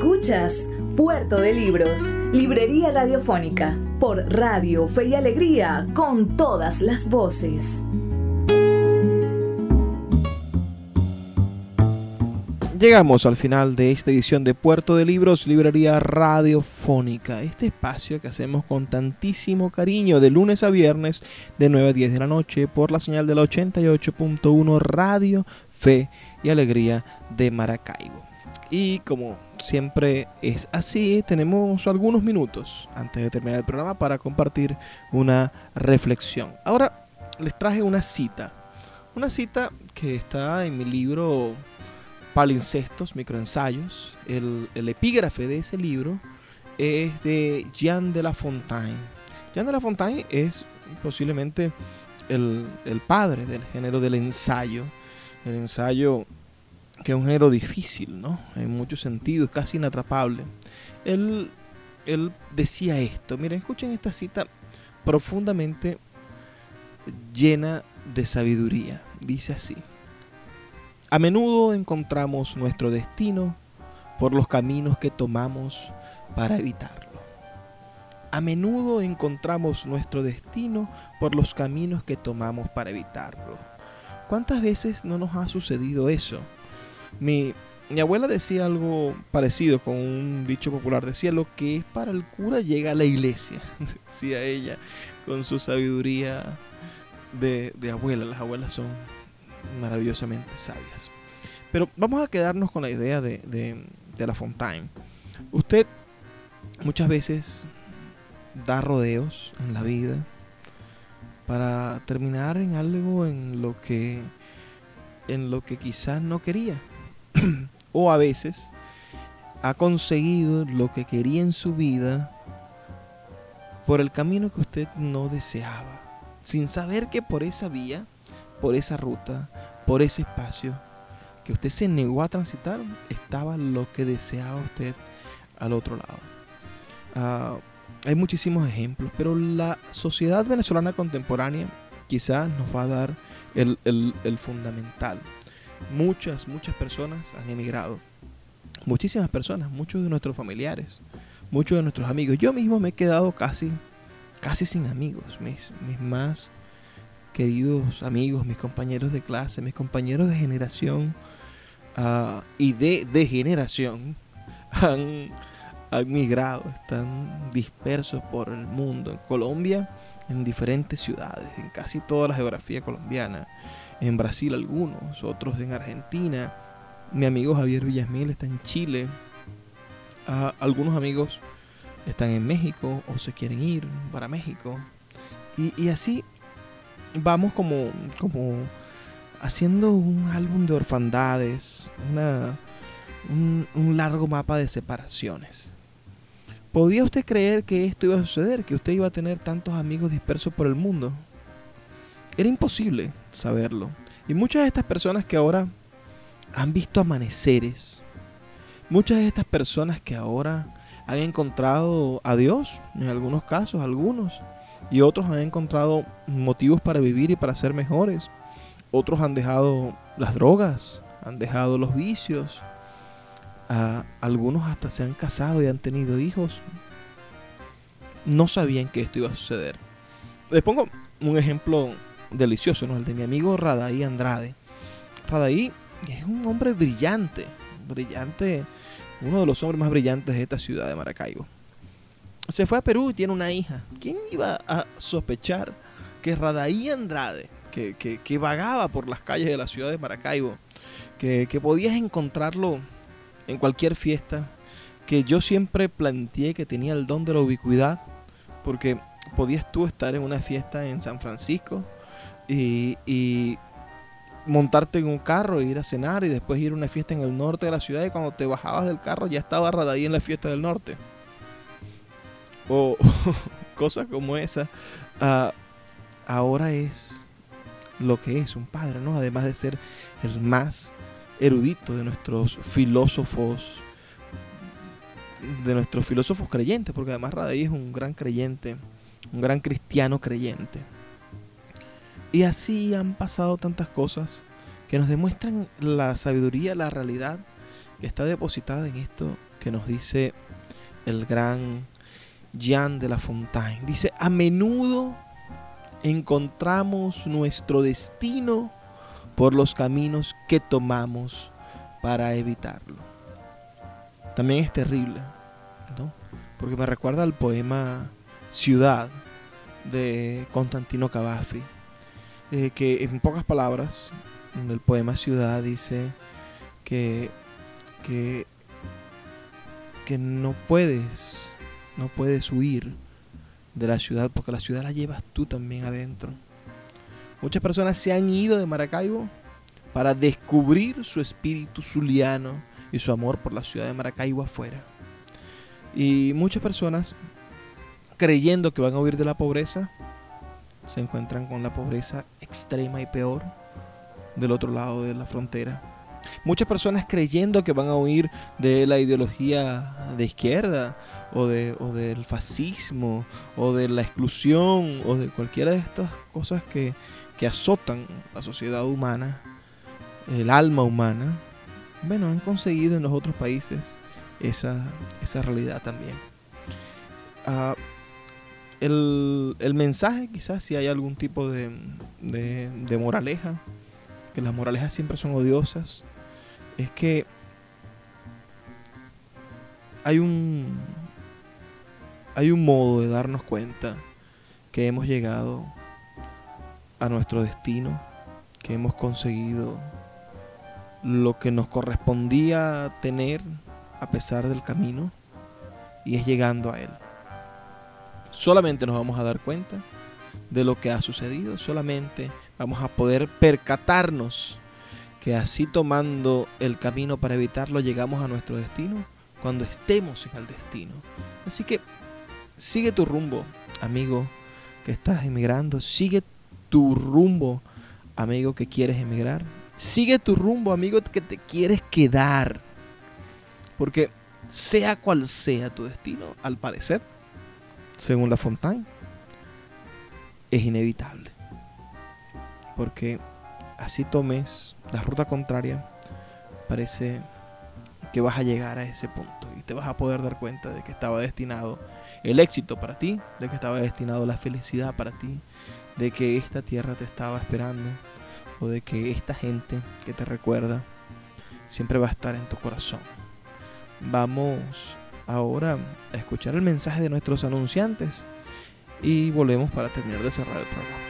Escuchas Puerto de Libros, Librería Radiofónica, por Radio Fe y Alegría, con todas las voces. Llegamos al final de esta edición de Puerto de Libros, Librería Radiofónica, este espacio que hacemos con tantísimo cariño de lunes a viernes de 9 a 10 de la noche por la señal de la 88.1 Radio Fe y Alegría de Maracaibo. Y como siempre es así, tenemos algunos minutos antes de terminar el programa para compartir una reflexión. Ahora les traje una cita, una cita que está en mi libro palincestos, microensayos. El, el epígrafe de ese libro es de Jean de La Fontaine. Jean de La Fontaine es posiblemente el, el padre del género del ensayo. El ensayo que es un género difícil, ¿no? En muchos sentidos, casi inatrapable. Él, él decía esto, miren, escuchen esta cita profundamente llena de sabiduría. Dice así. A menudo encontramos nuestro destino por los caminos que tomamos para evitarlo. A menudo encontramos nuestro destino por los caminos que tomamos para evitarlo. ¿Cuántas veces no nos ha sucedido eso? Mi, mi abuela decía algo parecido con un dicho popular. Decía, lo que es para el cura llega a la iglesia. Decía ella con su sabiduría de, de abuela. Las abuelas son maravillosamente sabias. Pero vamos a quedarnos con la idea de, de, de La Fontaine. Usted muchas veces da rodeos en la vida para terminar en algo en lo que en lo que quizás no quería o a veces ha conseguido lo que quería en su vida por el camino que usted no deseaba sin saber que por esa vía por esa ruta por ese espacio que usted se negó a transitar estaba lo que deseaba usted al otro lado. Uh, hay muchísimos ejemplos, pero la sociedad venezolana contemporánea quizás nos va a dar el, el, fundamental. Muchas, muchas personas han emigrado. Muchísimas personas, muchos de nuestros familiares, muchos de nuestros amigos. Yo mismo me he quedado casi, casi sin amigos. Mis, mis más queridos amigos, mis compañeros de clase, mis compañeros de generación uh, y de, de generación han, han, migrado, están dispersos por el mundo. En Colombia, en diferentes ciudades, en casi toda la geografía colombiana. En Brasil algunos, otros en Argentina. Mi amigo Javier Villasmil está en Chile. Uh, algunos amigos están en México o se quieren ir para México. Y, así vamos como, como haciendo un álbum de orfandades, una, un, un, largo mapa de separaciones. ¿Podía usted creer que esto iba a suceder? ¿Que usted iba a tener tantos amigos dispersos por el mundo? Era imposible saberlo. Y muchas de estas personas que ahora han visto amaneceres, muchas de estas personas que ahora han encontrado a Dios, en algunos casos, algunos, y otros han encontrado motivos para vivir y para ser mejores. Otros han dejado las drogas, han dejado los vicios. Uh, algunos hasta se han casado y han tenido hijos. No sabían que esto iba a suceder. Les pongo un ejemplo delicioso, ¿no? El de mi amigo Radaí Andrade. Radaí es un hombre brillante, brillante, uno de los hombres más brillantes de esta ciudad de Maracaibo se fue a Perú y tiene una hija. ¿Quién iba a sospechar que Radaí Andrade, que, que, que vagaba por las calles de la ciudad de Maracaibo, que, que, podías encontrarlo en cualquier fiesta, que yo siempre planteé que tenía el don de la ubicuidad, porque podías tú estar en una fiesta en San Francisco y, montarte en un carro e ir a cenar y después ir a una fiesta en el norte de la ciudad y cuando te bajabas del carro ya estaba Radaí en la fiesta del norte o cosas como esa, uh, ahora es lo que es un padre, ¿no? Además de ser el más erudito de nuestros filósofos, de nuestros filósofos creyentes, porque además Radaí es un gran creyente, un gran cristiano creyente. Y así han pasado tantas cosas que nos demuestran la sabiduría, la realidad que está depositada en esto que nos dice el gran Jean de la Fontaine. Dice, a menudo encontramos nuestro destino por los caminos que tomamos para evitarlo. También es terrible, ¿no? Porque me recuerda al poema Ciudad de Constantino Cavafy, eh, que en pocas palabras, en el poema Ciudad dice que, que, que no puedes, no puedes huir de la ciudad porque la ciudad la llevas tú también adentro. Muchas personas se han ido de Maracaibo para descubrir su espíritu zuliano y su amor por la ciudad de Maracaibo afuera. Y muchas personas, creyendo que van a huir de la pobreza, se encuentran con la pobreza extrema y peor del otro lado de la frontera. Muchas personas creyendo que van a huir de la ideología de izquierda o, de, o del fascismo o de la exclusión o de cualquiera de estas cosas que, que azotan la sociedad humana, el alma humana, bueno, han conseguido en los otros países esa, esa realidad también. Ah, el, el, mensaje, quizás si hay algún tipo de, de, moraleja, que las moralejas siempre son odiosas, es que hay un hay un modo de darnos cuenta que hemos llegado a nuestro destino, que hemos conseguido lo que nos correspondía tener a pesar del camino y es llegando a él. Solamente nos vamos a dar cuenta de lo que ha sucedido, solamente vamos a poder percatarnos que así tomando el camino para evitarlo llegamos a nuestro destino cuando estemos en el destino. Así que sigue tu rumbo, amigo que estás emigrando, sigue tu rumbo, amigo que quieres emigrar. Sigue tu rumbo, amigo que te quieres quedar. Porque sea cual sea tu destino, al parecer, según la Fontaine, es inevitable. Porque así tomes la ruta contraria, parece que vas a llegar a ese punto y te vas a poder dar cuenta de que estaba destinado el éxito para ti, de que estaba destinado la felicidad para ti, de que esta tierra te estaba esperando o de que esta gente que te recuerda siempre va a estar en tu corazón. Vamos ahora a escuchar el mensaje de nuestros anunciantes y volvemos para terminar de cerrar el programa.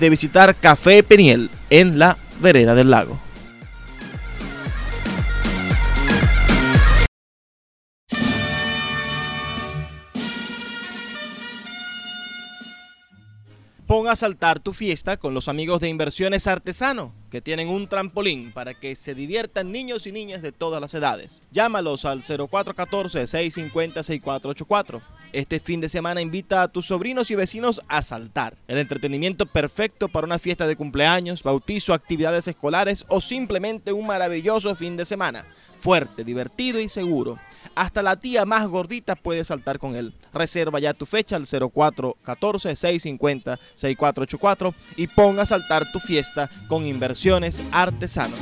de visitar Café Peniel en la vereda del lago. Ponga a saltar tu fiesta con los amigos de Inversiones Artesano, que tienen un trampolín para que se diviertan niños y niñas de todas las edades. Llámalos al 0414-650-6484. Este fin de semana invita a tus sobrinos y vecinos a saltar. El entretenimiento perfecto para una fiesta de cumpleaños, bautizo, actividades escolares o simplemente un maravilloso fin de semana. Fuerte, divertido y seguro. Hasta la tía más gordita puede saltar con él. Reserva ya tu fecha al 0414-650-6484 y ponga a saltar tu fiesta con inversiones artesanos.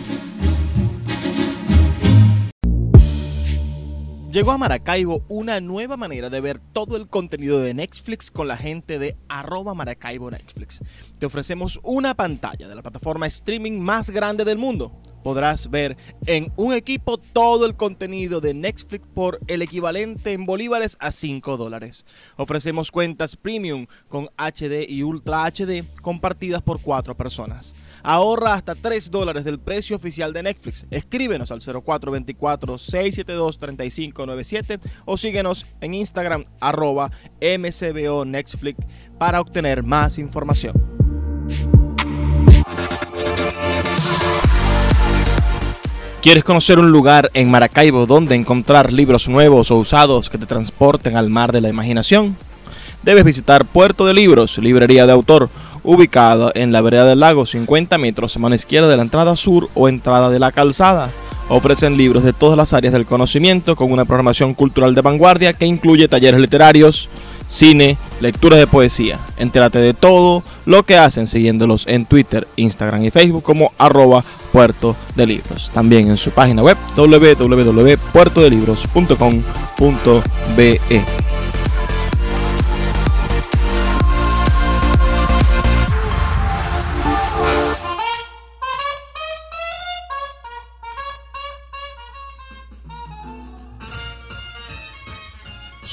Llegó a Maracaibo una nueva manera de ver todo el contenido de Netflix con la gente de arroba Maracaibo Netflix. Te ofrecemos una pantalla de la plataforma streaming más grande del mundo. Podrás ver en un equipo todo el contenido de Netflix por el equivalente en bolívares a 5 dólares. Ofrecemos cuentas premium con HD y Ultra HD compartidas por 4 personas. Ahorra hasta 3 dólares del precio oficial de Netflix. Escríbenos al 0424-672-3597 o síguenos en Instagram arroba mcbo Netflix para obtener más información. ¿Quieres conocer un lugar en Maracaibo donde encontrar libros nuevos o usados que te transporten al mar de la imaginación? Debes visitar Puerto de Libros, librería de autor, ubicada en la vereda del lago, 50 metros a mano izquierda de la entrada sur o entrada de la calzada. Ofrecen libros de todas las áreas del conocimiento con una programación cultural de vanguardia que incluye talleres literarios, cine, lecturas de poesía. Entérate de todo lo que hacen siguiéndolos en Twitter, Instagram y Facebook como arroba Puerto de Libros. También en su página web www.puertodelibros.com.be.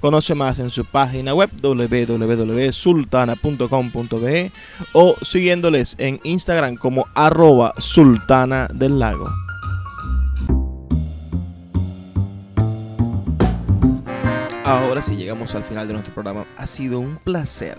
Conoce más en su página web www.sultana.com.be o siguiéndoles en Instagram como arroba sultana del lago. Ahora sí llegamos al final de nuestro programa. Ha sido un placer